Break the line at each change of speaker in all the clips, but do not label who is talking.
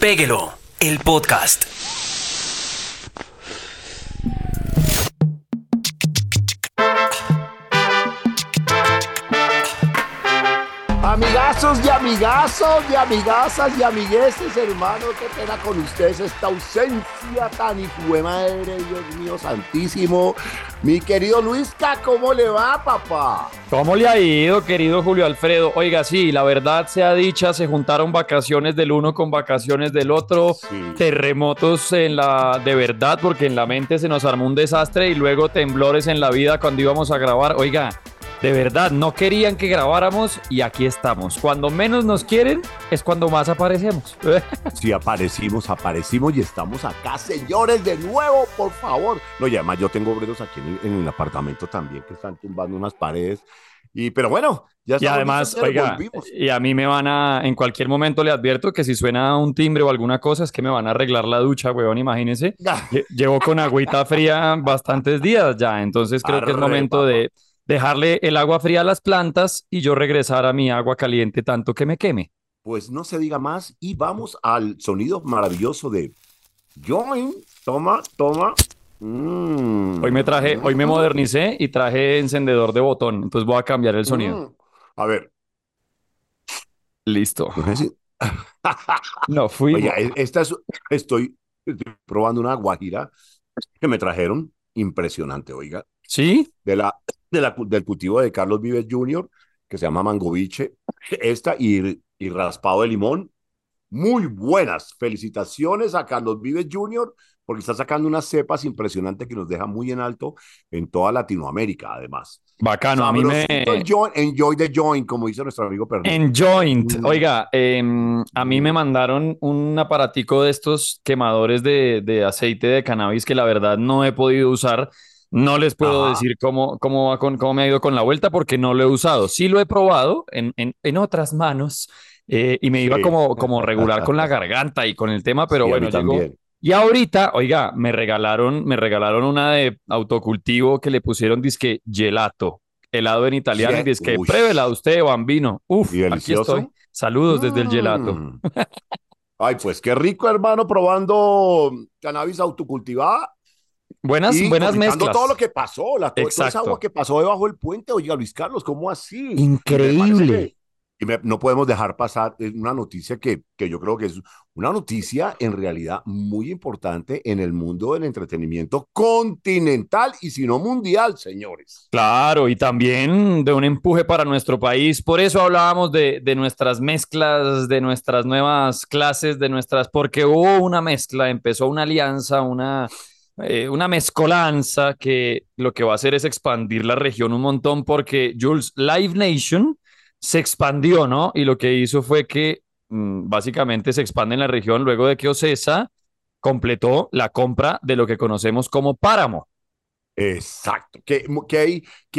Péguelo, el podcast.
Amigazos y amigazos y amigazas y amigueses, hermano, qué pena con ustedes esta ausencia tan hijo madre, Dios mío santísimo. Mi querido Luisca, ¿cómo le va, papá?
¿Cómo le ha ido, querido Julio Alfredo? Oiga, sí, la verdad sea dicha, se juntaron vacaciones del uno con vacaciones del otro,
Sí.
terremotos en la de verdad, porque en la mente se nos armó un desastre y luego temblores en la vida cuando íbamos a grabar. Oiga, de verdad, no querían que grabáramos y aquí estamos. Cuando menos nos quieren es cuando más aparecemos.
Si aparecimos, aparecimos y estamos acá, señores, de nuevo, por favor. No, y además yo tengo obreros aquí en el, en el apartamento también que están tumbando unas paredes. Y, pero bueno, ya
Y además,
señores,
oiga,
volvimos.
y a mí me van a, en cualquier momento le advierto que si suena un timbre o alguna cosa es que me van a arreglar la ducha, weón, imagínese. Lle- Llevo con agüita fría bastantes días ya, entonces creo que es
Arre,
momento de dejarle el agua fría a las plantas y yo regresar a mi agua caliente tanto que me queme.
Pues no se diga más y vamos al sonido maravilloso de Join. Toma, toma. Mm.
Hoy me traje, hoy me modernicé y traje encendedor de botón, entonces voy a cambiar el sonido.
Mm. A ver.
Listo.
no
fui.
Oiga, e- esta es, estoy, estoy probando una guajira que me trajeron. Impresionante, oiga.
¿Sí?
De la, de la, del cultivo de Carlos Vives Jr., que se llama Mangoviche. Esta y, y raspado de limón. Muy buenas. Felicitaciones a Carlos Vives Jr., porque está sacando unas cepas impresionantes que nos deja muy en alto en toda Latinoamérica, además.
Bacano, a mí me...
Enjoy the joint, como dice nuestro amigo Pernil.
En Joint.
Mm.
Oiga, em, a mí me mandaron un aparatico de estos quemadores de, de aceite de cannabis que la verdad no he podido usar. No les puedo
Ajá.
decir cómo, cómo, va con, cómo me ha ido con la vuelta porque no lo he usado. Sí lo he probado en, en, en otras manos eh, y me iba
Sí.
como, como regular con la garganta y con el tema, pero
Sí,
bueno, llegó, y ahorita, oiga, me regalaron, me regalaron una de autocultivo que le pusieron disque gelato, helado en italiano, y disque
Uy.
pruébela usted, bambino. Uf,
¿Y
aquí estoy. Saludos desde el gelato.
Mm. Ay, pues qué rico, hermano, probando cannabis autocultivada
Buenas,
y
buenas mezclas.
todo lo que pasó, la, todo, toda esa agua que pasó debajo del puente. Oiga, Luis Carlos, ¿cómo así?
Increíble.
Y me parece que- Y me- no podemos dejar pasar eh, una noticia que, que yo creo que es una noticia en realidad muy importante en el mundo del entretenimiento continental y si no mundial, señores.
Claro, y también de un empuje para nuestro país. Por eso hablábamos de, de nuestras mezclas, de nuestras nuevas clases, de nuestras, porque hubo una mezcla, empezó una alianza, una, eh, una mezcolanza que lo que va a hacer es expandir la región un montón, porque Jules, Live Nation se expandió, ¿no? Y lo que hizo fue que mm, básicamente se expande en la región luego de que Ocesa completó la compra de lo que conocemos como Páramo.
Exacto. Que, que,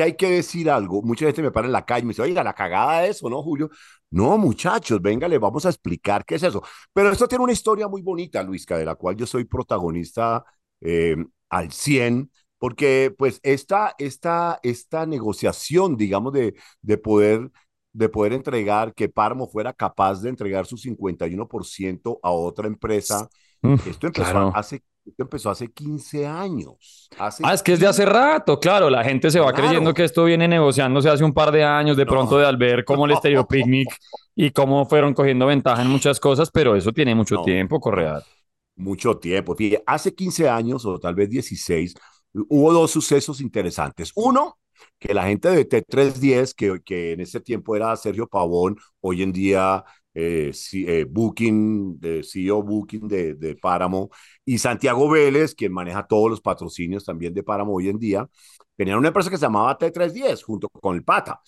hay, que decir algo. Mucha gente me para en la calle y me dice, oiga, la cagada es eso, ¿no, Julio? No, muchachos, venga, les vamos a explicar qué es eso. Pero esto tiene una historia muy bonita, Luisca, de la cual yo soy protagonista eh, al 100, porque pues esta, esta, esta negociación, digamos, de, de poder de poder entregar, que Páramo fuera capaz de entregar su 51% a otra empresa.
Uf,
Esto empezó
claro.
hace Esto empezó hace 15 años. Hace
Ah, es que es de hace rato, claro. La gente se va
Claro.
creyendo que esto viene negociándose hace un par de años, de pronto de al ver cómo el Estéreo Picnic y cómo fueron cogiendo ventaja en muchas cosas, pero eso tiene mucho
No.
tiempo, Correa.
Mucho tiempo. Fíjate, hace 15 años o tal vez 16, hubo dos sucesos interesantes. Uno, que la gente de T310, que, que en ese tiempo era Sergio Pavón, hoy en día eh, eh, Booking, de CEO Booking de, de Páramo, y Santiago Vélez, quien maneja todos los patrocinios también de Páramo hoy en día, tenían una empresa que se llamaba T310 junto con el Pata.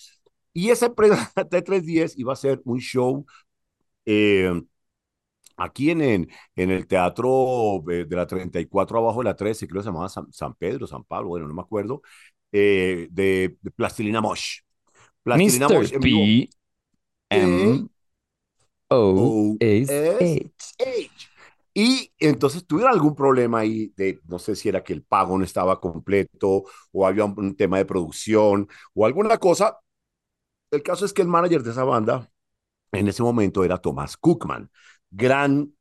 Y esa empresa T310 iba a hacer un show eh, aquí en, en, en el teatro de la 34 abajo de la 13, creo que se llamaba San, San Pedro, San Pablo, bueno, no me acuerdo, eh, de, de Plastilina Mosh. Plastilina Mosh
Mr.
vivo.
P. M. O. S.
S. H. Y entonces tuvieron algún problema ahí de, no sé si era que el pago no estaba completo o había un, un tema de producción o alguna cosa. El caso es que el manager de esa banda en ese momento era Tomás Cookman, gran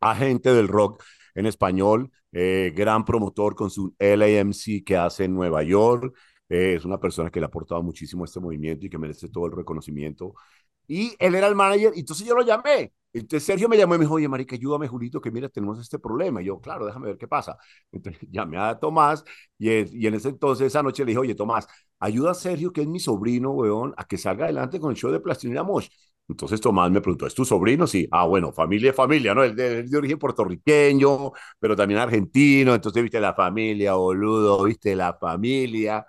agente del rock en español, eh, gran promotor con su LAMC que hace en Nueva York. Eh, es una persona que le ha aportado muchísimo a este movimiento y que merece todo el reconocimiento. Y él era el manager, y entonces yo lo llamé. Entonces Sergio me llamó y me dijo, oye, marica, ayúdame, Julito, que mira, tenemos este problema. Y yo, claro, déjame ver qué pasa. Entonces llamé a Tomás y, y en ese entonces, esa noche le dije, oye, Tomás, ayuda a Sergio, que es mi sobrino, weón, a que salga adelante con el show de Plastilina Mosh. Entonces Tomás me preguntó, ¿es tu sobrino? Sí. Ah, bueno, familia es familia, ¿no? Él de, de, origen puertorriqueño, pero también argentino. Entonces, viste la familia, boludo, viste la familia.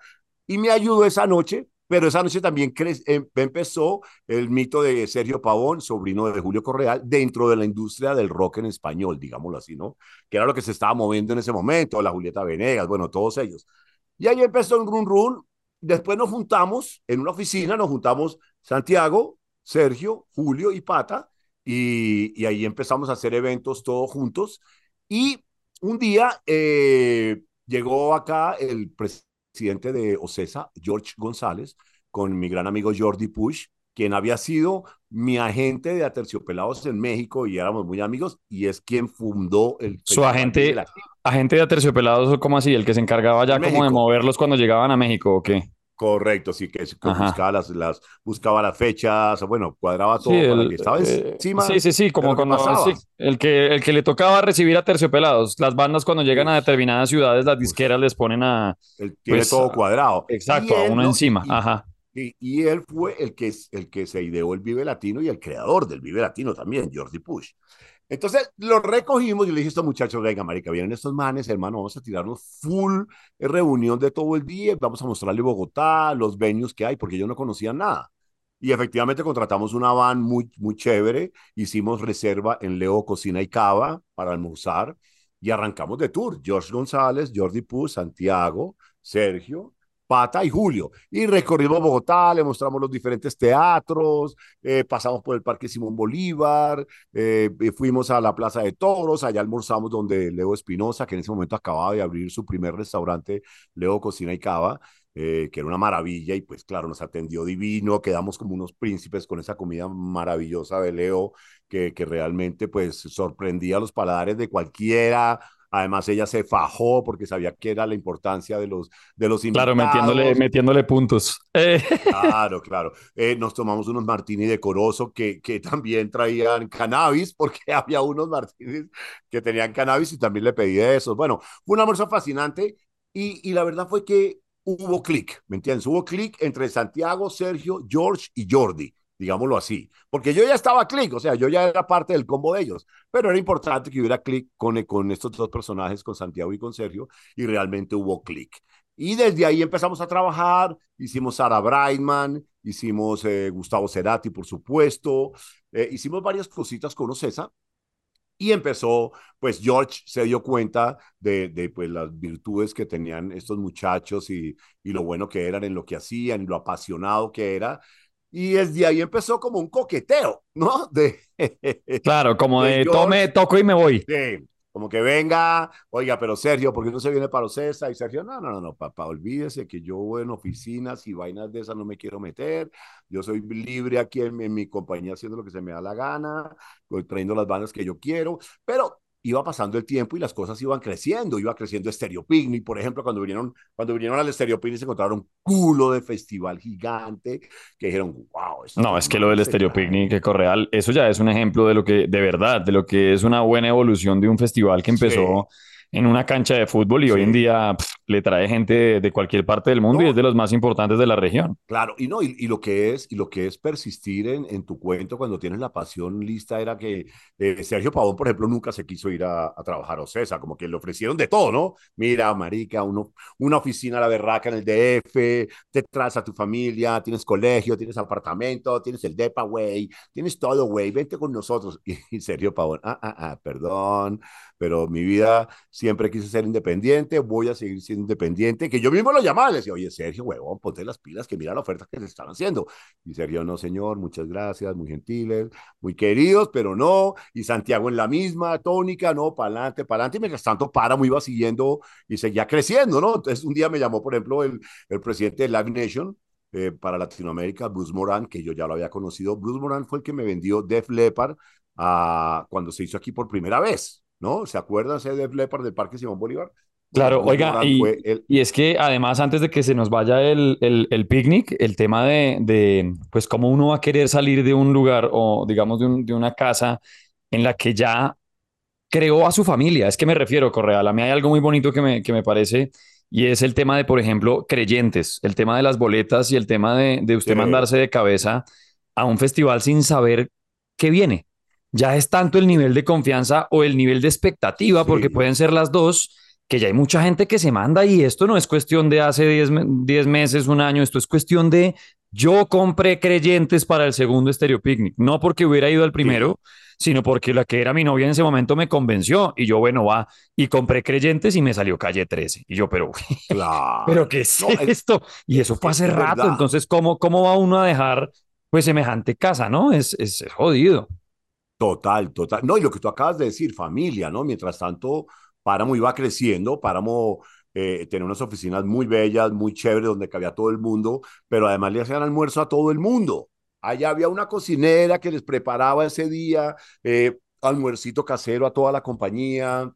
Y me ayudó esa noche, pero esa noche también em empezó el mito de Sergio Pavón, sobrino de Julio Correal, dentro de la industria del rock en español, digámoslo así, ¿no? Que era lo que se estaba moviendo en ese momento, la Julieta Venegas, bueno, todos ellos. Y ahí empezó el run run. Después nos juntamos en una oficina, nos juntamos Santiago, Sergio, Julio y Pata, y, y, ahí empezamos a hacer eventos todos juntos. Y un día eh, llegó acá el presidente de OCESA, George González, con mi gran amigo Jordi Push, quien había sido mi agente de Aterciopelados en México y éramos muy amigos, y es quien fundó el...
Su agente, agente de Aterciopelados, ¿cómo así? El que se encargaba ya como de moverlos cuando llegaban a México, ¿o qué?
Correcto, sí, que, buscaba las, las, buscaba las fechas, bueno, cuadraba todo
sí,
para
el,
que estaba
eh,
encima.
Sí, sí, sí, como cuando sí, el, que, el que le tocaba recibir a terciopelados. Las bandas cuando llegan a determinadas ciudades, las disqueras les ponen a...
Él tiene
pues,
todo cuadrado.
Exacto, a uno
¿no?
encima,
y,
ajá.
Y, y, él fue el que, el que se ideó el Vive Latino y el creador del Vive Latino también, Jordi Push. Entonces lo recogimos y le dije a estos muchachos, venga, marica, vienen estos manes, hermano, vamos a tirarnos full reunión de todo el día, vamos a mostrarle Bogotá, los venues que hay, porque yo no conocía nada. Y efectivamente contratamos una van muy, muy chévere, hicimos reserva en Leo Cocina y Cava para almorzar y arrancamos de tour. George González, Jordi Puz, Santiago, Sergio, Pata y Julio. Y recorrimos Bogotá, le mostramos los diferentes teatros, eh, pasamos por el Parque Simón Bolívar, eh, fuimos a la Plaza de Toros, allá almorzamos donde Leo Espinosa, que en ese momento acababa de abrir su primer restaurante, Leo Cocina y Cava, eh, que era una maravilla y pues claro, nos atendió divino, quedamos como unos príncipes con esa comida maravillosa de Leo, que, que realmente pues sorprendía los paladares de cualquiera, Además, ella se fajó porque sabía que era la importancia de los, de los invitados.
Claro, metiéndole, metiéndole puntos. Eh.
Claro, claro. Eh, nos tomamos unos martini decoroso que, que también traían cannabis, porque había unos martinis que tenían cannabis y también le pedí de esos. Bueno, fue un almuerzo fascinante y, y la verdad fue que hubo clic, ¿me entiendes? Hubo clic entre Santiago, Sergio, George y Jordi digámoslo así, porque yo ya estaba clic, o sea, yo ya era parte del combo de ellos, pero era importante que hubiera clic con, con estos dos personajes, con Santiago y con Sergio, y realmente hubo clic. Y desde ahí empezamos a trabajar, hicimos Sara Brightman, hicimos eh, Gustavo Cerati, por supuesto, eh, hicimos varias cositas con Ocesa, y empezó, pues George se dio cuenta de, pues, las virtudes que tenían estos muchachos y, y lo bueno que eran en lo que hacían, y lo apasionado que era, y desde ahí empezó como un coqueteo, ¿no? De,
claro, como de, de tome, toco y me voy.
Sí, como que venga, oiga, pero Sergio, ¿por qué no se viene para Ocesa? Y Sergio, no, no, no, no, papá, olvídese que yo en oficinas y vainas de esas no me quiero meter. Yo soy libre aquí en, en mi compañía haciendo lo que se me da la gana, trayendo las bandas que yo quiero. Pero iba pasando el tiempo y las cosas iban creciendo, iba creciendo Stereo Picnic, por ejemplo, cuando vinieron, cuando vinieron al Stereo Picnic se encontraron un culo de festival gigante que dijeron, wow.
No, es que lo del Stereo Picnic, que Correal, eso ya es un ejemplo de lo que, de verdad, de lo que es una buena evolución de un festival que empezó en una cancha de fútbol y hoy en día le trae gente de, cualquier parte del mundo y es de los más importantes de la región.
Claro, y no, y, lo que es, y lo que es persistir en, en, tu cuento cuando tienes la pasión lista era que eh, Sergio Pavón, por ejemplo, nunca se quiso ir a, trabajar a Ocesa, como que le ofrecieron de todo, ¿no? Mira, marica, uno, una oficina a la berraca en el DF, te traes a tu familia, tienes colegio, tienes apartamento, tienes el DEPA, güey, tienes todo, güey, vente con nosotros. Y, y Sergio Pavón, ah, ah, ah, perdón, pero mi vida siempre quise ser independiente, voy a seguir siendo independiente, que yo mismo lo llamaba, le decía, oye, Sergio, huevón, ponte las pilas, que mira la oferta que se están haciendo. Y Sergio, no, señor, muchas gracias, muy gentiles, muy queridos, pero no. Y Santiago en la misma tónica, no, para adelante, para adelante. Y mientras tanto, Páramo iba siguiendo y seguía creciendo, ¿no? Entonces, un día me llamó, por ejemplo, el, el presidente de Live Nation, eh, para Latinoamérica, Bruce Moran, que yo ya lo había conocido. Bruce Moran fue el que me vendió Def Leppard uh, cuando se hizo aquí por primera vez. ¿no? ¿Se acuerdan de Def Leppard del Parque Simón Bolívar?
Claro, oiga, y, y, es que además antes de que se nos vaya el, el, el picnic, el tema de, de, pues cómo uno va a querer salir de un lugar o digamos de, un, de una casa en la que ya creó a su familia, es que me refiero, Correal, a mí hay algo muy bonito que me, que me parece y es el tema de, por ejemplo, creyentes, el tema de las boletas y el tema de, de usted mandarse de cabeza a un festival sin saber qué viene. Ya es tanto el nivel de confianza o el nivel de expectativa, porque pueden ser las dos, que ya hay mucha gente que se manda y esto no es cuestión de hace 10 meses, un año, esto es cuestión de yo compré creyentes para el segundo Stereo Picnic, no porque hubiera ido al primero, sino porque la que era mi novia en ese momento me convenció y yo, bueno, va, y compré creyentes y me salió calle 13. Y yo, pero, pero ¿qué es esto? y eso fue hace rato, entonces, ¿cómo, ¿cómo va uno a dejar pues semejante casa, no? Es, es, es jodido.
Total, total. No, y lo que tú acabas de decir, familia, ¿no? Mientras tanto, Páramo iba creciendo, Páramo eh, tenía unas oficinas muy bellas, muy chéveres, donde cabía todo el mundo, pero además le hacían almuerzo a todo el mundo. Allá había una cocinera que les preparaba ese día, eh, almuercito casero a toda la compañía,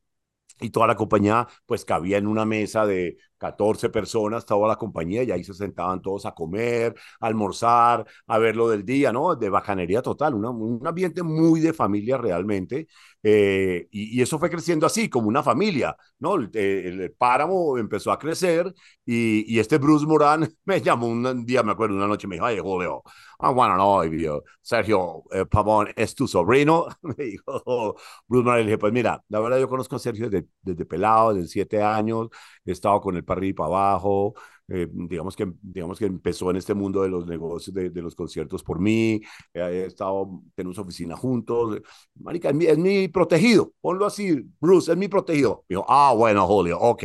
y toda la compañía pues cabía en una mesa de 14 personas, toda la compañía, y ahí se sentaban todos a comer, a almorzar, a ver lo del día, ¿no? De bajanería total, un ambiente muy de familia realmente, eh, y, eso fue creciendo así, como una familia, ¿no? El, páramo empezó a crecer, y, y, este Bruce Moran me llamó un día, me acuerdo, una noche, me dijo, ay, Julio, ah, bueno, no, Sergio eh, Pavón es tu sobrino, me dijo Bruce Moran, le dije, pues mira, la verdad yo conozco a Sergio desde, desde pelado, desde siete años, he estado con él para arriba y para abajo, eh, digamos, que, digamos que empezó en este mundo de los negocios, de, de los conciertos por mí, he estado, tenemos oficina juntos, marica, es mi, es mi, protegido, ponlo así, Bruce, es mi protegido. Dijo, ah, bueno, Julio, ok.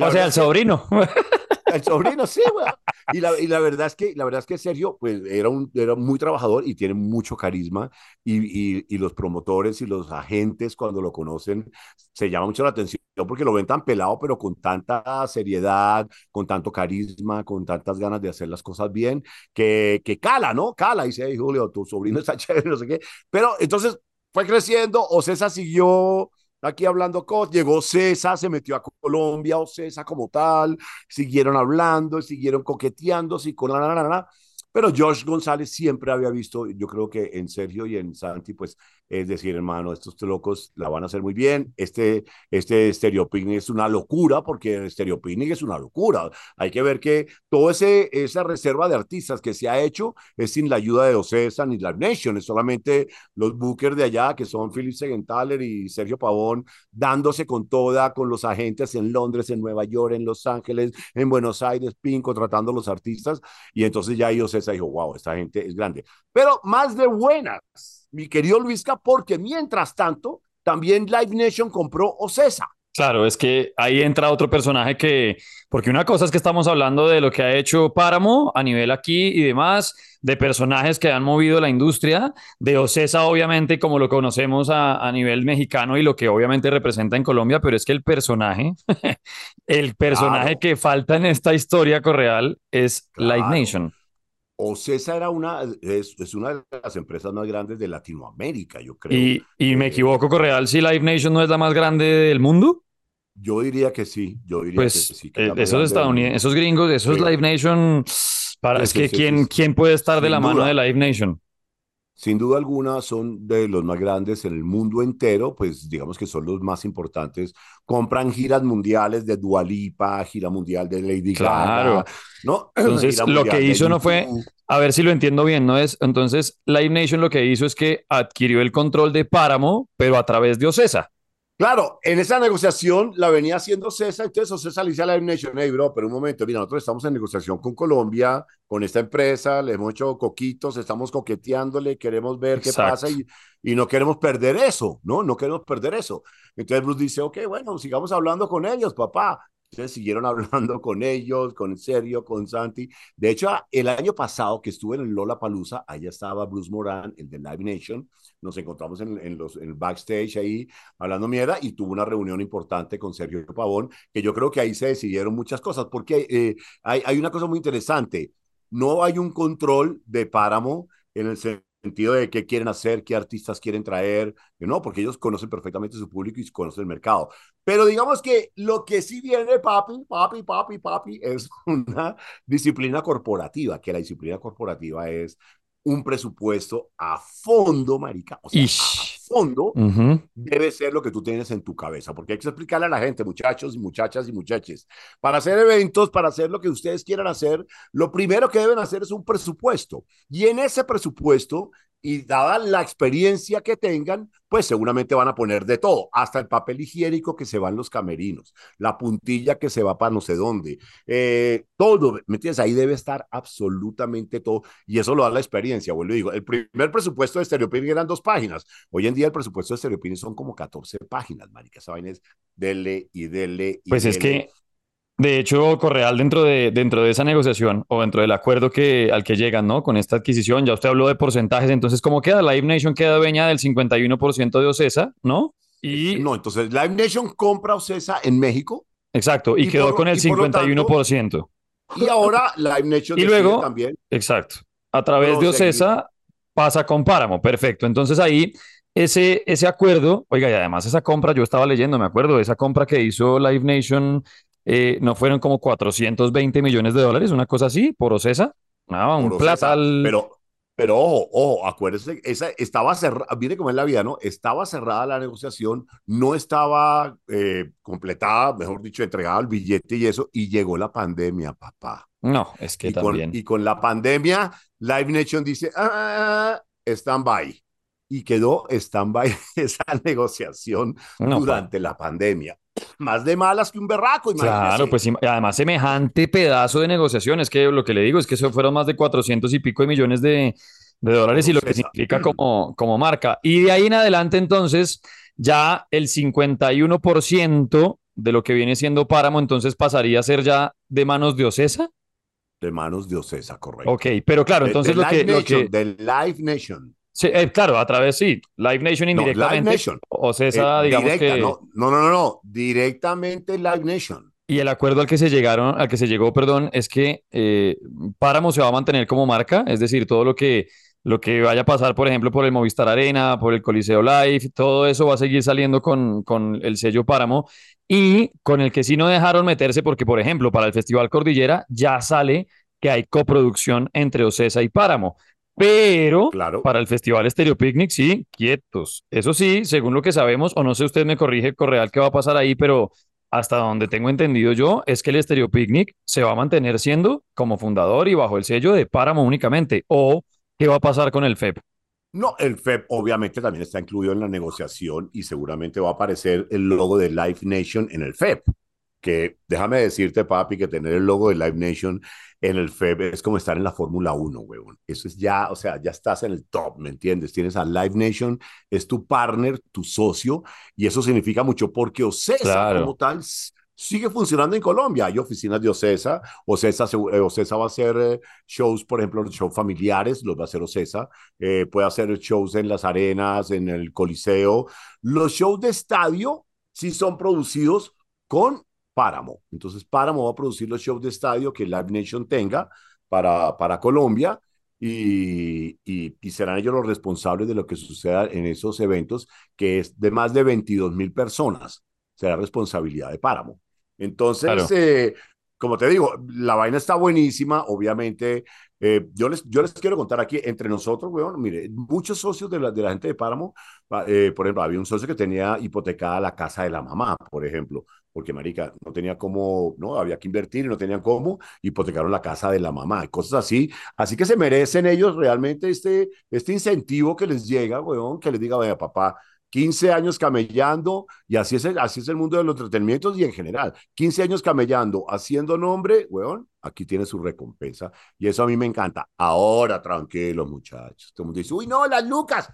o sea, el sobrino.
el sobrino, sí, güey. Y la, y la, verdad es que, la verdad es que Sergio, pues, era, un, era muy trabajador y tiene mucho carisma. Y, y, y, los promotores y los agentes, cuando lo conocen, se llama mucho la atención porque lo ven tan pelado, pero con tanta seriedad, con tanto carisma, con tantas ganas de hacer las cosas bien, que, que cala, ¿no? Cala. Dice, hey, Julio, tu sobrino está chévere, no sé qué. Pero entonces fue creciendo, o César siguió aquí hablando cosas. Llegó César, se metió a Colombia, o César como tal, siguieron hablando, siguieron coqueteando, y con la, la, la, la. Pero Josh González siempre había visto, yo creo que en Sergio y en Santi, pues es decir, hermano, estos locos la van a hacer muy bien. Este, este es una locura, porque el Picnic es una locura. Hay que ver que toda esa reserva de artistas que se ha hecho es sin la ayuda de Ocesa ni la Nation, es solamente los bookers de allá, que son Philip Segenthaler y Sergio Pavón, dándose con toda, con los agentes en Londres, en Nueva York, en Los Ángeles, en Buenos Aires, PIN, contratando a los artistas. Y entonces ya ahí Ocesa dijo, wow, esta gente es grande. Pero más de buenas, mi querido Luisca, porque mientras tanto, también Live Nation compró Ocesa.
Claro, es que ahí entra otro personaje que, porque una cosa es que estamos hablando de lo que ha hecho Páramo a nivel aquí y demás, de personajes que han movido la industria, de Ocesa obviamente como lo conocemos a, a nivel mexicano y lo que obviamente representa en Colombia, pero es que el personaje, el personaje claro. que falta en esta historia correal es claro. Live Nation.
Ocesa era una, es, es, una de las empresas más grandes de Latinoamérica, yo creo.
¿Y, y me eh, equivoco, Correal, si Live Nation no es la más grande del mundo?
Yo diría que sí, yo diría
pues,
que sí.
Que eh, esos estadounidenses, esos gringos, esos Live Nation, para, es que ¿quién, ¿quién puede estar de la mano de Live Nation?
Sin duda alguna son de los más grandes en el mundo entero, pues digamos que son los más importantes. Compran giras mundiales de Dualipa, gira mundial de Lady
claro.
Gaga, ¿no?
Entonces, lo que hizo no fue, a ver si lo entiendo bien, ¿no? es Entonces, Live Nation lo que hizo es que adquirió el control de Páramo, pero a través de Ocesa.
Claro, en esa negociación la venía haciendo César, entonces César le dice a la Nation, hey, bro, pero un momento, mira, nosotros estamos en negociación con Colombia, con esta empresa, le hemos hecho coquitos, estamos coqueteándole, queremos ver qué pasa y, y no queremos perder eso, ¿no? No queremos perder eso. Entonces Bruce dice, ok, bueno, sigamos hablando con ellos, papá. Entonces siguieron hablando con ellos, con Sergio, con Santi. De hecho, el año pasado que estuve en el Lola Palusa, allá estaba Bruce Moran, el de Live Nation. Nos encontramos en, en, el backstage ahí hablando mierda y tuvo una reunión importante con Sergio Pavón, que yo creo que ahí se decidieron muchas cosas, porque eh, hay, hay una cosa muy interesante. No hay un control de páramo en el sentido de qué quieren hacer, qué artistas quieren traer, no, porque ellos conocen perfectamente su público y conocen el mercado. Pero digamos que lo que sí viene, papi, papi, papi, papi, es una disciplina corporativa, que la disciplina corporativa es un presupuesto a fondo, marica, o sea, a fondo debe ser lo que tú tienes en tu cabeza, porque hay que explicarle a la gente, muchachos y muchachas y muchaches, para hacer eventos, para hacer lo que ustedes quieran hacer, lo primero que deben hacer es un presupuesto. Y en ese presupuesto y dada la experiencia que tengan, pues seguramente van a poner de todo, hasta el papel higiénico que se va en los camerinos, la puntilla que se va para no sé dónde, eh, todo, ¿me entiendes? Ahí debe estar absolutamente todo, y eso lo da la experiencia, vuelvo y digo, el primer presupuesto de Stereopinic eran dos páginas, hoy en día el presupuesto de Stereopinic son como 14 páginas, marica, esa vaina es dele y dele y
Pues es que de hecho, Correal, dentro de, dentro de esa negociación o dentro del acuerdo que, al que llegan, ¿no? Con esta adquisición, ya usted habló de porcentajes, entonces, ¿cómo queda? Live Nation queda dueña del 51% de Ocesa, ¿no?
Y... No, entonces Live Nation compra Ocesa en México.
Exacto, y, quedó con el 51%.
y ahora Live Nation
y luego, también. Exacto, a través de Ocesa pasa con Páramo, perfecto. Entonces ahí ese, ese acuerdo, oiga, y además esa compra, yo estaba leyendo, me acuerdo, esa compra que hizo Live Nation eh, no fueron como 420 millones de dólares, una cosa así, por Ocesa. No, un platal.
Pero, pero ojo, ojo, acuérdese, esa estaba cerrada, viene como es la vida, ¿no? Estaba cerrada la negociación, no estaba eh, completada, mejor dicho, entregada el billete y eso, y llegó la pandemia, papá.
No, es que
y
también.
Con, y con la pandemia, Live Nation dice, ah, stand-by. Y quedó stand-by esa negociación durante la pandemia más de malas que un berraco.
Claro, pues además semejante pedazo de negociaciones, que lo que le digo es que eso fueron más de 400 y pico de millones de, dólares y lo que significa como, como marca. Y de ahí en adelante entonces ya el 51% de lo que viene siendo Páramo entonces pasaría a ser ya de manos de Ocesa.
De manos de Ocesa, correcto.
Ok, pero claro, entonces lo, que, lo que...
De Live Nation.
Sí, eh, claro, a través, sí, Live Nation indirectamente. Live Nation. O César, eh, digamos que...
No, no, no, no, directamente Live Nation.
Y el acuerdo al que se llegaron, al que se llegó, perdón, es que eh, Páramo se va a mantener como marca, es decir, todo lo que, lo que vaya a pasar, por ejemplo, por el Movistar Arena, por el Coliseo Live, todo eso va a seguir saliendo con, con el sello Páramo y con el que sí no dejaron meterse, porque, por ejemplo, para el Festival Cordillera ya sale que hay coproducción entre Ocesa y Páramo. Pero para el Festival Stereo Picnic, sí, quietos. Eso sí, según lo que sabemos, o no sé, usted me corrige, Correal, qué va a pasar ahí, pero hasta donde tengo entendido yo, es que el Stereo Picnic se va a mantener siendo como fundador y bajo el sello de Páramo únicamente. ¿O qué va a pasar con el FEP?
No, el FEP obviamente también está incluido en la negociación y seguramente va a aparecer el logo de Live Nation en el FEP que déjame decirte, papi, que tener el logo de Live Nation en el FEB es como estar en la Fórmula 1, huevón. Eso es ya, o sea, ya estás en el top, ¿me entiendes? Tienes a Live Nation, es tu partner, tu socio, y eso significa mucho porque Ocesa como tal sigue funcionando en Colombia. Hay oficinas de Ocesa. Ocesa, eh, Ocesa va a hacer eh, shows, por ejemplo, shows familiares, los va a hacer Ocesa. Eh, puede hacer shows en las arenas, en el Coliseo. Los shows de estadio sí son producidos con Páramo. Entonces, Páramo va a producir los shows de estadio que Live Nation tenga para, para Colombia y, y, serán ellos los responsables de lo que suceda en esos eventos, que es de más de 22 mil personas. Será responsabilidad de Páramo. Entonces, eh, como te digo, la vaina está buenísima, obviamente. Eh, yo, les, yo les quiero contar aquí, entre nosotros, weón, mire, muchos socios de la, de la gente de Páramo, eh, por ejemplo, había un socio que tenía hipotecada la casa de la mamá, por ejemplo, porque, marica, no tenía cómo, no, había que invertir y no tenían cómo, hipotecaron la casa de la mamá, cosas así. Así que se merecen ellos realmente este, este incentivo que les llega, weón, que les diga, vaya, papá, 15 años camellando, y así es, el, así es el mundo de los entretenimientos y en general. 15 años camellando, haciendo nombre, weón, aquí tiene su recompensa. Y eso a mí me encanta. Ahora, tranquilos, muchachos. Todo el mundo dice, uy, no, las lucas.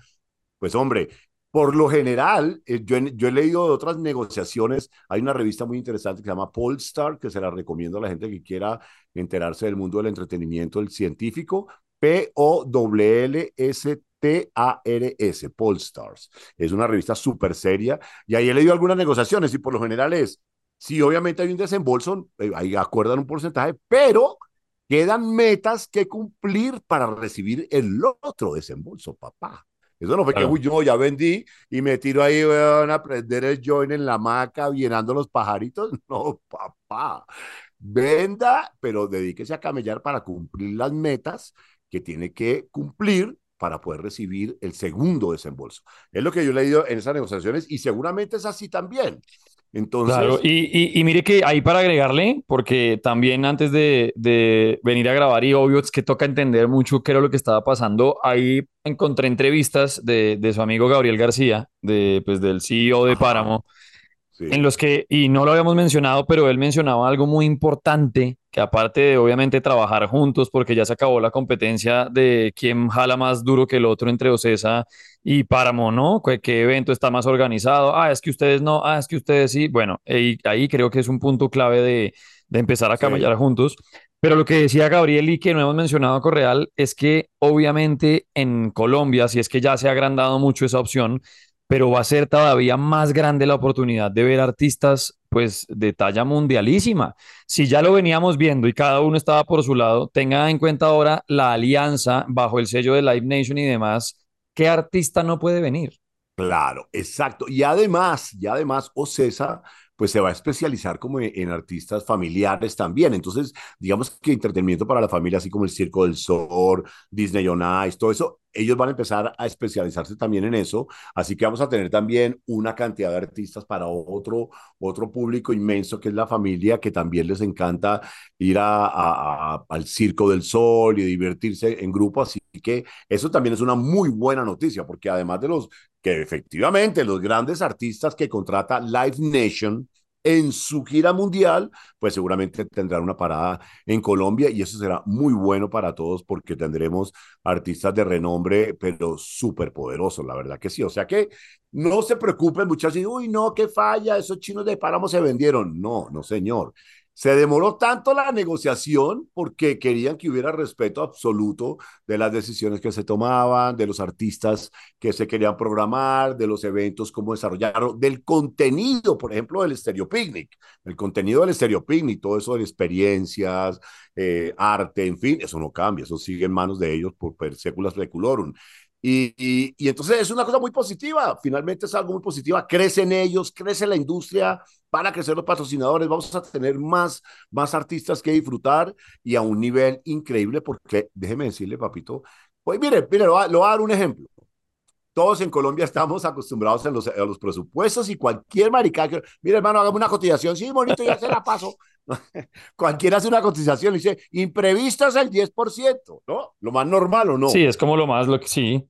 Pues hombre, por lo general, eh, yo, he, leído de otras negociaciones, hay una revista muy interesante que se llama Polestar, que se la recomiendo a la gente que quiera enterarse del mundo del entretenimiento, el científico, P-O-L-S-T-A-R-S, Polstars. Es una revista súper seria y ahí he leído algunas negociaciones y por lo general es, sí, obviamente hay un desembolso, eh, ahí acuerdan un porcentaje, pero quedan metas que cumplir para recibir el otro desembolso, papá. Eso no fue que yo ya vendí y me tiro ahí a prender el joint en la hamaca llenando los pajaritos. No, papá. Venda, pero dedíquese a camellar para cumplir las metas que tiene que cumplir para poder recibir el segundo desembolso. Es lo que yo he leído en esas negociaciones y seguramente es así también. Entonces...
Claro, y, y, mire que ahí para agregarle, porque también antes de, de, venir a grabar y obvio es que toca entender mucho qué era lo que estaba pasando, ahí encontré entrevistas de, de su amigo Gabriel García, de, pues, del CEO de Páramo, en los que, y no lo habíamos mencionado, pero él mencionaba algo muy importante, que aparte de obviamente trabajar juntos, porque ya se acabó la competencia de quién jala más duro que el otro entre Ocesa y Páramo, ¿no? ¿Qué, evento está más organizado? Ah, es que ustedes no, ah, es que ustedes sí. Bueno, ahí, ahí creo que es un punto clave de, de empezar a camellar juntos. Pero lo que decía Gabriel y que no hemos mencionado a Correal es que obviamente en Colombia, si es que ya se ha agrandado mucho esa opción, pero va a ser todavía más grande la oportunidad de ver artistas pues de talla mundialísima. Si ya lo veníamos viendo y cada uno estaba por su lado, tenga en cuenta ahora la alianza bajo el sello de Live Nation y demás, ¿qué artista no puede venir?
Claro, exacto. Y además, y además, Ocesa pues se va a especializar como en, artistas familiares también. Entonces, digamos que entretenimiento para la familia, así como el Circo del Sol, Disney on Ice, todo eso, ellos van a empezar a especializarse también en eso. Así que vamos a tener también una cantidad de artistas para otro, otro público inmenso que es la familia, que también les encanta ir a, al Circo del Sol y divertirse en grupo. Así que eso también es una muy buena noticia, porque además de los que efectivamente los grandes artistas que contrata Live Nation en su gira mundial, pues seguramente tendrán una parada en Colombia y eso será muy bueno para todos porque tendremos artistas de renombre, pero súper poderosos, la verdad que sí. O sea que no se preocupen muchachos, uy, no, qué falla, esos chinos de páramo se vendieron. No, no, señor. Se demoró tanto la negociación porque querían que hubiera respeto absoluto de las decisiones que se tomaban, de los artistas que se querían programar, de los eventos, cómo desarrollarlo, del contenido, por ejemplo, del Stereo Picnic. El contenido del Stereo Picnic, todo eso de experiencias, eh, arte, en fin, eso no cambia, eso sigue en manos de ellos por per seculas. Y, y, entonces es una cosa muy positiva, finalmente es algo muy positiva, crecen ellos, crece la industria, van a crecer los patrocinadores, vamos a tener más, más artistas que disfrutar y a un nivel increíble porque, déjeme decirle, papito, pues mire, mire, lo, voy a dar un ejemplo. Todos en Colombia estamos acostumbrados a los, a los presupuestos y cualquier maricaje, mire hermano, hagamos una cotización, sí, bonito, ya se la paso. Cualquiera hace una cotización y dice, imprevistas el 10%, ¿no? Lo más normal o no.
Sí, es como lo más, lo que sí.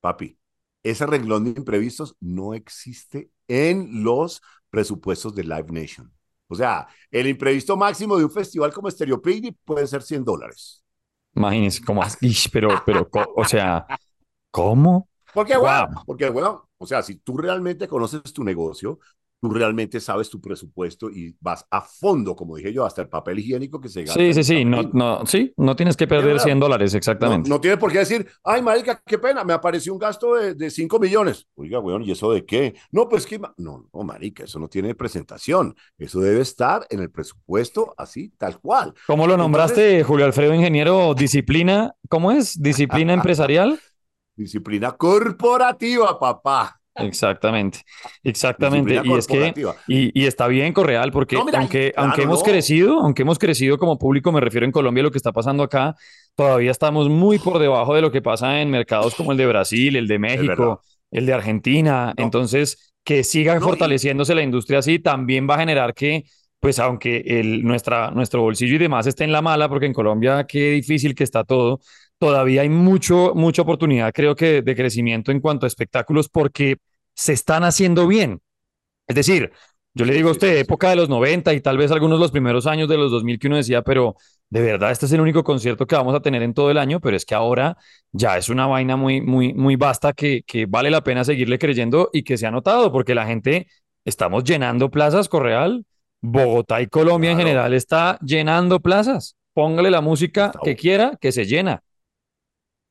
Papi, ese renglón de imprevistos no existe en los presupuestos de Live Nation. O sea, el imprevisto máximo de un festival como Stereo Picnic puede ser 100 dólares.
Imagínense cómo, pero, pero, o sea, ¿cómo?
Porque, bueno, porque, bueno, o sea, si tú realmente conoces tu negocio, tú realmente sabes tu presupuesto y vas a fondo, como dije yo, hasta el papel higiénico que se gasta.
Sí, sí, sí, no, no, sí, no tienes que perder 100 dólares, exactamente.
No, no, tienes por qué decir, ay, marica, qué pena, me apareció un gasto de, de 5 millones. Oiga, weón, ¿y eso de qué? No, pues que, no, no, marica, eso no tiene presentación, eso debe estar en el presupuesto así, tal cual.
¿Cómo lo nombraste, Entonces, Julio Alfredo, ingeniero? Disciplina, ¿cómo es? ¿Disciplina empresarial?
Disciplina corporativa, papá.
Exactamente, exactamente. Y es que, y, y, está bien, Correal, porque no, mira, aunque, claro, aunque hemos no. crecido, aunque hemos crecido como público, me refiero en Colombia, lo que está pasando acá, todavía estamos muy por debajo de lo que pasa en mercados como el de Brasil, el de México, el de Argentina. No. Entonces, que siga fortaleciéndose y... la industria así, también va a generar que, pues, aunque el, nuestra, nuestro bolsillo y demás esté en la mala, porque en Colombia qué difícil que está todo, todavía hay mucho, mucha oportunidad, creo que, de crecimiento en cuanto a espectáculos, porque se están haciendo bien. Es decir, yo le digo a usted, época de los 90 y tal vez algunos de los primeros años de los 2000 que uno decía, pero de verdad este es el único concierto que vamos a tener en todo el año, pero es que ahora ya es una vaina muy, muy, muy vasta que, que vale la pena seguirle creyendo y que se ha notado, porque la gente, estamos llenando plazas, Correal, Bogotá y Colombia claro. en general está llenando plazas. Póngale la música que quiera, que se llena.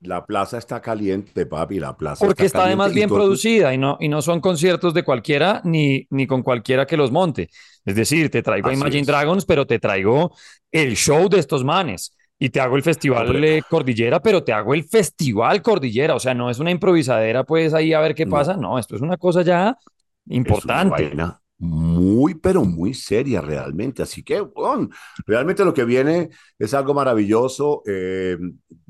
La plaza está caliente, papi, la plaza
Porque
está,
está además bien producida y no, y no son conciertos de cualquiera ni, ni con cualquiera que los monte. Es decir, te traigo Así Imagine es. Dragons, pero te traigo el show de estos manes. Y te hago el festival Hombre. Cordillera, pero te hago el festival Cordillera. O sea, no es una improvisadera, pues ahí a ver qué no. pasa. No, esto es una cosa ya importante.
Es una muy, pero muy seria realmente. Así que, bueno, realmente lo que viene es algo maravilloso. Eh,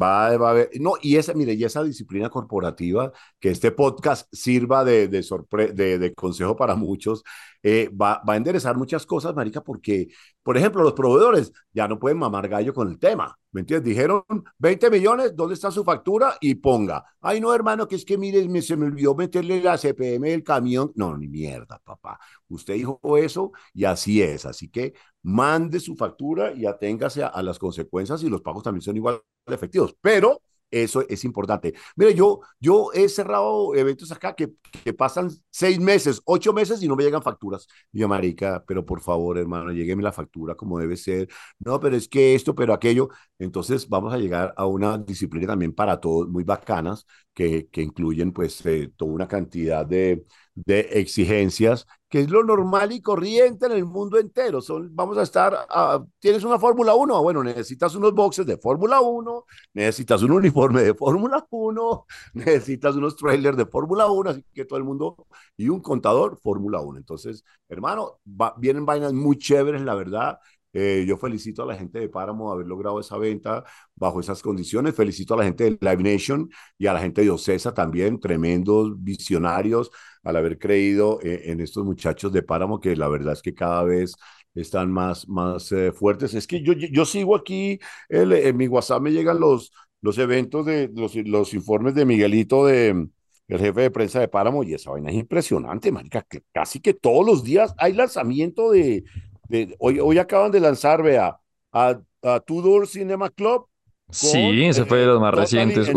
va, va, a haber, no, y esa, mire, y esa disciplina corporativa, que este podcast sirva de, de, de, de consejo para muchos, eh, va, va, a enderezar muchas cosas, Marica, porque, por ejemplo, los proveedores ya no pueden mamar gallo con el tema. ¿Me entiendes? Dijeron 20 millones, ¿dónde está su factura? Y ponga. Ay, no, hermano, que es que mire, me, se me olvidó meterle la CPM del camión. No, ni mierda, papá. Usted dijo eso y así es. Así que mande su factura y aténgase a, a las consecuencias y los pagos también son igual de efectivos. Pero eso es importante. Mire, yo, yo he cerrado eventos acá que, que pasan seis meses, ocho meses y no me llegan facturas. Y yo, marica, pero por favor, hermano, llegueme la factura como debe ser. No, pero es que esto, pero aquello. Entonces vamos a llegar a una disciplina también para todos muy bacanas que, que incluyen pues eh, toda una cantidad de, de exigencias, que es lo normal y corriente en el mundo entero. Son, vamos a estar, uh, tienes una Fórmula 1, bueno, necesitas unos boxes de Fórmula 1, necesitas un uniforme de Fórmula 1, necesitas unos trailers de Fórmula 1, así que todo el mundo, y un contador Fórmula 1. Entonces, hermano, va, vienen vainas muy chéveres, la verdad. Eh, yo felicito a la gente de Páramo de haber logrado esa venta bajo esas condiciones. Felicito a la gente de Live Nation y a la gente de Ocesa también, tremendos visionarios al haber creído en, en estos muchachos de Páramo, que la verdad es que cada vez están más, más eh, fuertes. Es que yo, yo sigo aquí, el, en mi WhatsApp me llegan los, los eventos de los, los informes de Miguelito de el jefe de prensa de Páramo y esa vaina es impresionante, marica, que casi que todos los días hay lanzamiento de, de, hoy, hoy acaban de lanzar, vea, a, a Tudor Cinema Club.
Sí, ese fue de los más recientes.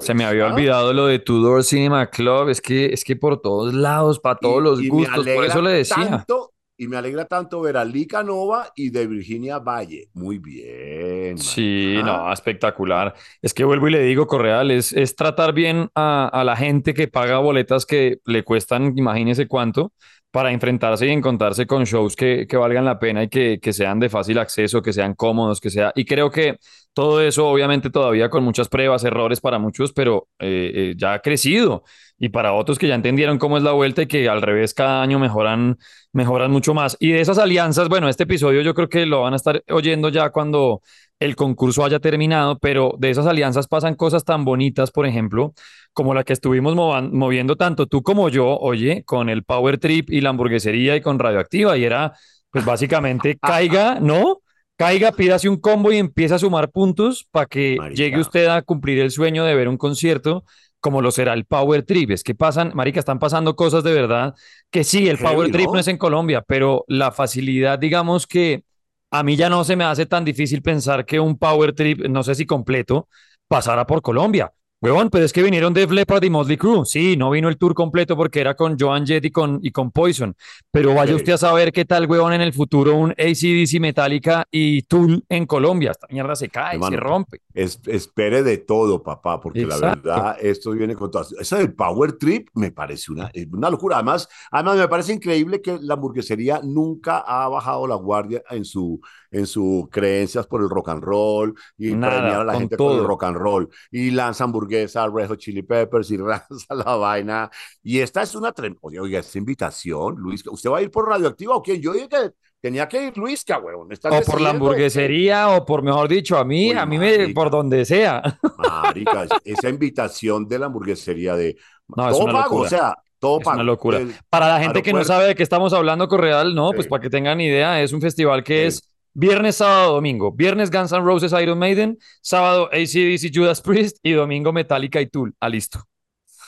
Se me había ¿Ah? olvidado lo de Tudor Cinema Club. Es que, es que por todos lados, para todos y, los y gustos, por eso le decía.
Tanto, y me alegra tanto ver a Lika Nova y de Virginia Valle. Muy bien.
Sí, no, espectacular. Es que vuelvo y le digo, Correal, es, es tratar bien a, a la gente que paga boletas que le cuestan, imagínese cuánto para enfrentarse y encontrarse con shows que, que valgan la pena y que, que, sean de fácil acceso, que sean cómodos, que sea. Y creo que todo eso, obviamente, todavía con muchas pruebas, errores para muchos, pero eh, eh, ya ha crecido. Y para otros que ya entendieron cómo es la vuelta y que al revés cada año mejoran, mejoran mucho más. Y de esas alianzas, bueno, este episodio yo creo que lo van a estar oyendo ya cuando el concurso haya terminado, pero de esas alianzas pasan cosas tan bonitas, por ejemplo, como la que estuvimos moviendo tanto tú como yo, oye, con el Power Trip y la hamburguesería y con Radioactiva, y era, pues básicamente, caiga, ¿no? Caiga, pídase un combo y empieza a sumar puntos para que Marica. llegue usted a cumplir el sueño de ver un concierto como lo será el Power Trip. Es que pasan, Marica, están pasando cosas de verdad que sí, el Power Trip no es en Colombia, pero la facilidad, digamos que a mí ya no se me hace tan difícil pensar que un Power Trip, no sé si completo, pasara por Colombia Huevón, pero es que vinieron Def Leppard y Motley Crue. Sí, no vino el tour completo porque era con Joan Jett y con, y con Poison. Pero vaya usted a saber qué tal, huevón, en el futuro un ACDC Metallica y Tool en Colombia. Esta mierda se cae,
Hermano,
se rompe.
Es- espere de todo, papá, porque
Exacto.
la verdad, esto viene con todas. Esa del Power Trip me parece una, una locura. Además, además, me parece increíble que la hamburguesería nunca ha bajado la guardia en su, en sus creencias por el rock and roll y
Nada,
premiar a la gente con el
todo.
rock and roll. Y lanza hamburguesa, Red Hot Chili Peppers y lanza la vaina. Y esta es una tremenda. Oye, oiga, esta invitación, Luis, ¿usted va a ir por Radioactiva o quién? Yo dije que tenía que ir Luisca, weón. ¿Estás
O por la hamburguesería, o por, mejor dicho, a mí,
Uy,
a mí me,
marica.
por donde sea.
Marica, esa invitación de la hamburguesería de
No, es
todo
una
pago,
locura.
o sea, todo
Es
pago.
una locura.
El-
Para la gente que no sabe de qué estamos hablando, Correal, no, pues
Sí.
para que tengan idea, es un festival que
Sí.
es viernes, sábado, domingo. Viernes Guns N' Roses, Iron Maiden, sábado ACDC, Judas Priest y domingo Metallica y Tool. Ah, listo.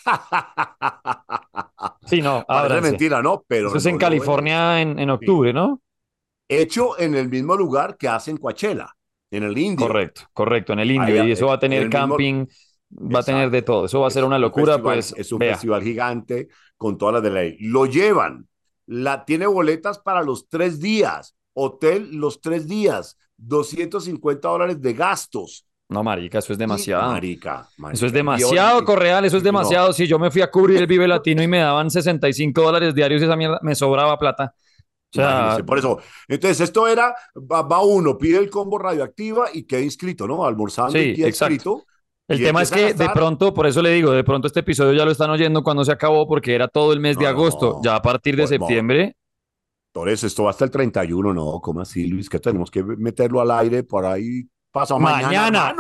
Sí, no,
Parece
ábranse.
mentira, ¿no? Pero
Eso es
no
en California en, en octubre, ¿no?
es. Hecho en el mismo lugar que hacen Coachella, en el Indio.
Correcto, correcto, en el Indio.
Allá,
y eso va a
en
tener
mismo-
camping, va a tener de todo. Eso va a ser
Es
una
un
locura,
festival-
pues
Es un
vea.
festival gigante con todas las de la ley. Lo llevan. La, tiene boletas para los tres días. Hotel los tres días. 250 dólares de gastos.
No, marica, eso es demasiado.
Marica, marica.
Eso es demasiado,
hoy-
Correal, eso es
no.
demasiado. Si yo me fui a cubrir el Vive Latino y me daban 65 dólares diarios, esa mierda, me sobraba plata. O sea,
por eso. Entonces, esto era, va, va uno, pide el combo radioactiva y queda inscrito, ¿no? Almorzando
Sí,
y queda
exacto.
inscrito.
el tema es que de pronto, por eso le digo, de pronto este episodio ya lo están oyendo cuando se acabó, porque era todo el mes de
No,
agosto. Ya a partir de septiembre,
Entonces, esto va hasta el 31, ¿no? ¿Cómo así, Luis? Que tenemos que meterlo al aire por ahí. Pasa mañana.
mañana.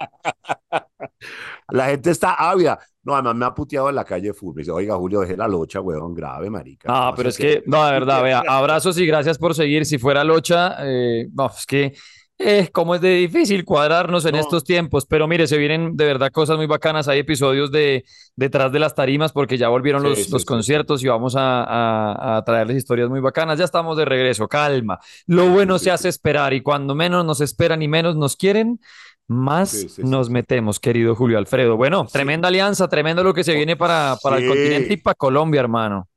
La gente está ávida. No, además me ha puteado en la calle de fútbol. Dice, oiga, Julio, deje la locha, huevón, grave, marica.
No,
¿Cómo
pero es que, no, de verdad, vea, abrazos y gracias por seguir. Si fuera Locha, eh, no, es que, eh, cómo es de difícil cuadrarnos en
No.
estos tiempos. Pero mire, se vienen de verdad cosas muy bacanas. Hay episodios de detrás de las tarimas porque ya volvieron
Sí,
los,
sí,
los
sí,
conciertos y vamos a, a- a traerles historias muy bacanas. Ya estamos de regreso, calma. Lo bueno se hace esperar y cuando menos nos esperan y menos nos quieren, más nos metemos, querido Julio Alfredo. Bueno, tremenda alianza, tremendo lo que se viene para, para el continente y para Colombia, hermano.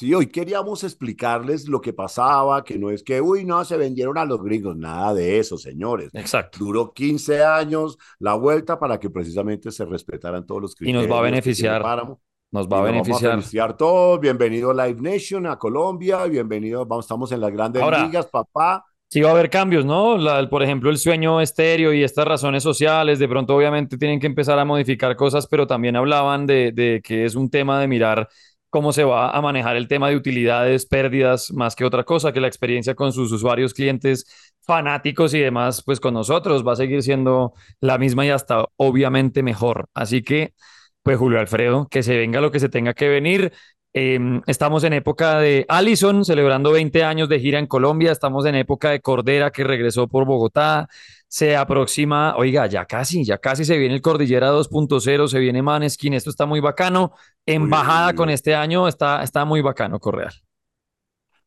Sí, hoy queríamos explicarles lo que pasaba, que no es que, uy, no, se vendieron a los gringos, nada de eso, señores.
Exacto.
Duró 15 años la vuelta para que precisamente se respetaran todos los
Y
criterios.
nos va a beneficiar. Nos
Y
va a beneficiar.
Vamos a beneficiar todos. Bienvenido Live Nation a Colombia. Bienvenido, vamos, estamos en las grandes
Ahora-
ligas, papá.
Sí va a haber cambios, ¿no? La- por ejemplo, el sueño estéreo y estas razones sociales, de pronto obviamente tienen que empezar a modificar cosas, pero también hablaban de, de que es un tema de mirar cómo se va a manejar el tema de utilidades, pérdidas, más que otra cosa, que la experiencia con sus usuarios, clientes, fanáticos y demás, pues con nosotros va a seguir siendo la misma y hasta obviamente mejor. Así que, pues Julio Alfredo, que se venga lo que se tenga que venir. Eh, estamos en época de Allison, celebrando 20 años de gira en Colombia. Estamos en época de Cordera, que regresó por Bogotá. Se aproxima, oiga, ya casi, ya casi se viene el Cordillera 2.0, se viene Maneskin. Esto está muy bacano. Embajada
uy,
con
uy.
este año está, está muy bacano, Correal.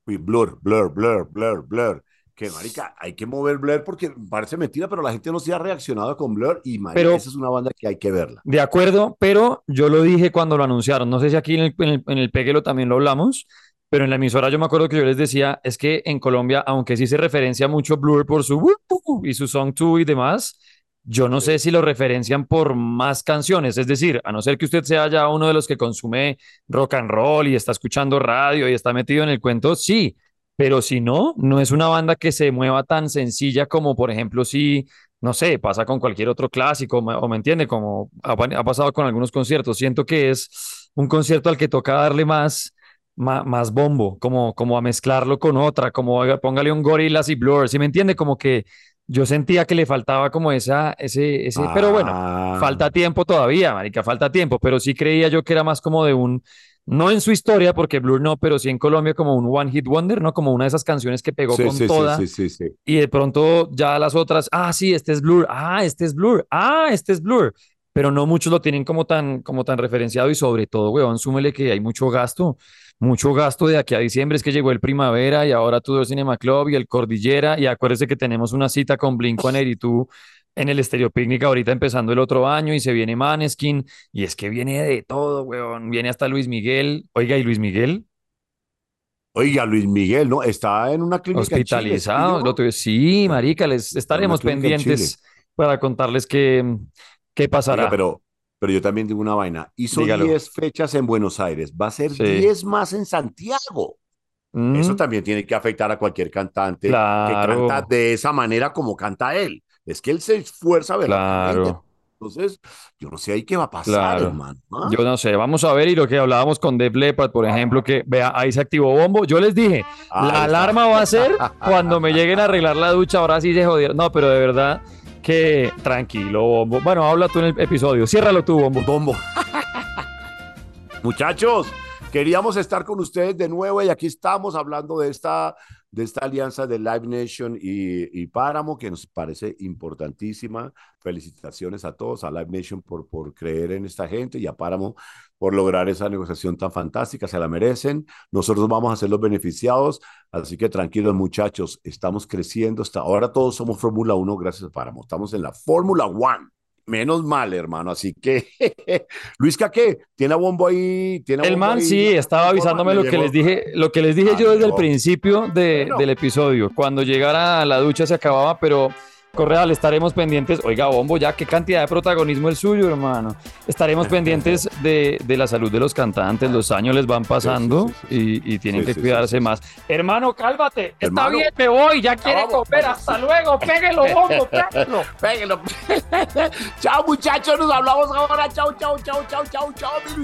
Uy, blur, blur, blur, blur, blur. Que marica, hay que mover Blur porque parece mentira, pero la gente no se ha reaccionado con Blur y marica,
Pero-
esa es una banda que hay que verla.
De acuerdo, pero yo lo dije cuando lo anunciaron. No sé si aquí en el, en el, en el Peguelo también lo hablamos, pero en la emisora yo me acuerdo que yo les decía, es que en Colombia, aunque sí se referencia mucho Blur por su y su Song 2 y demás, yo no sé si lo referencian por más canciones. Es decir, a no ser que usted sea ya uno de los que consume rock and roll y está escuchando radio y está metido en el cuento, sí. Pero si no, no es una banda que se mueva tan sencilla como, por ejemplo, si no sé, pasa con cualquier otro clásico, o me entiende, como ha, ha pasado con algunos conciertos. Siento que es un concierto al que toca darle más, ma- más, bombo, como, como a mezclarlo con otra, como oiga, póngale un Gorillaz y Blur, ¿sí me entiende? Como que yo sentía que le faltaba como esa, ese, ese, pero bueno,
Ah.
falta tiempo todavía, marica, falta tiempo, pero sí creía yo que era más como de un, no en su historia, porque Blur no, pero sí en Colombia como un One Hit Wonder, ¿no? Como una de esas canciones que pegó
Sí,
con
sí,
toda
sí.
y de pronto ya las otras, ah, sí, este es Blur, ah, este es Blur, ah, este es Blur, pero no muchos lo tienen como tan, como tan referenciado y sobre todo, weón, súmele que hay mucho gasto, mucho gasto de aquí a diciembre, es que llegó el Primavera y ahora todo el Cinema Club y el Cordillera y acuérdese que tenemos una cita con Blink-182 en el Estéreo Picnic ahorita empezando el otro año y se viene Maneskin y es que viene de todo, weón. Viene hasta Luis Miguel. Oiga, ¿y Luis Miguel?
Oiga, Luis Miguel, ¿no? Está en una clínica
Hospitalizado. En Chile, sí, marica, les estaremos pendientes para contarles qué, qué pasará.
pero, pero yo también digo una vaina. Hizo 10 fechas en Buenos Aires. Va a ser 10 más en Santiago. Eso mm. también tiene que afectar a cualquier cantante que canta de esa manera como canta él. Es que él se esfuerza
¿verdad?
Claro. Entonces, yo no sé ahí qué va a pasar, hermano. ¿ah?
Yo no sé, vamos a ver. Y lo que hablábamos con Def Leppard, por ejemplo, que vea, ahí se activó bombo. Yo les dije, la alarma va a ser cuando me lleguen a arreglar la ducha. Ahora sí se jodieron. No, pero de verdad que tranquilo, bombo. Bueno, habla tú en el episodio. Ciérralo tú, bombo.
Bombo. Muchachos, queríamos estar con ustedes de nuevo y aquí estamos hablando de esta de esta alianza de Live Nation y, Páramo, que nos parece importantísima. Felicitaciones a todos, a Live Nation por, por creer en esta gente y a Páramo por lograr esa negociación tan fantástica, se la merecen. Nosotros vamos a ser los beneficiados, así que tranquilos muchachos, estamos creciendo. Hasta ahora todos somos Fórmula 1 gracias a Páramo. Estamos en la Fórmula 1. Menos mal, hermano. Así que, Luis ¿qué? ¿Tiene a bombo ahí? ¿Tiene
el man sí, estaba avisándome lo que, les dije, lo que les dije yo desde el principio del episodio. Cuando llegara la ducha se acababa, pero Correal, estaremos pendientes. Oiga, Bombo, ya qué cantidad de protagonismo el suyo, hermano. Estaremos pendientes de, la salud de los cantantes. Los años les van pasando y, tienen que cuidarse más. Hermano, cálmate. Está bien, me voy. Ya quiere comer. Hasta luego. Péguelo, Bombo. Péguelo.
Péguelo. chao, muchachos. Nos hablamos ahora. Chao, chao, chao, chao, chao, chao, mi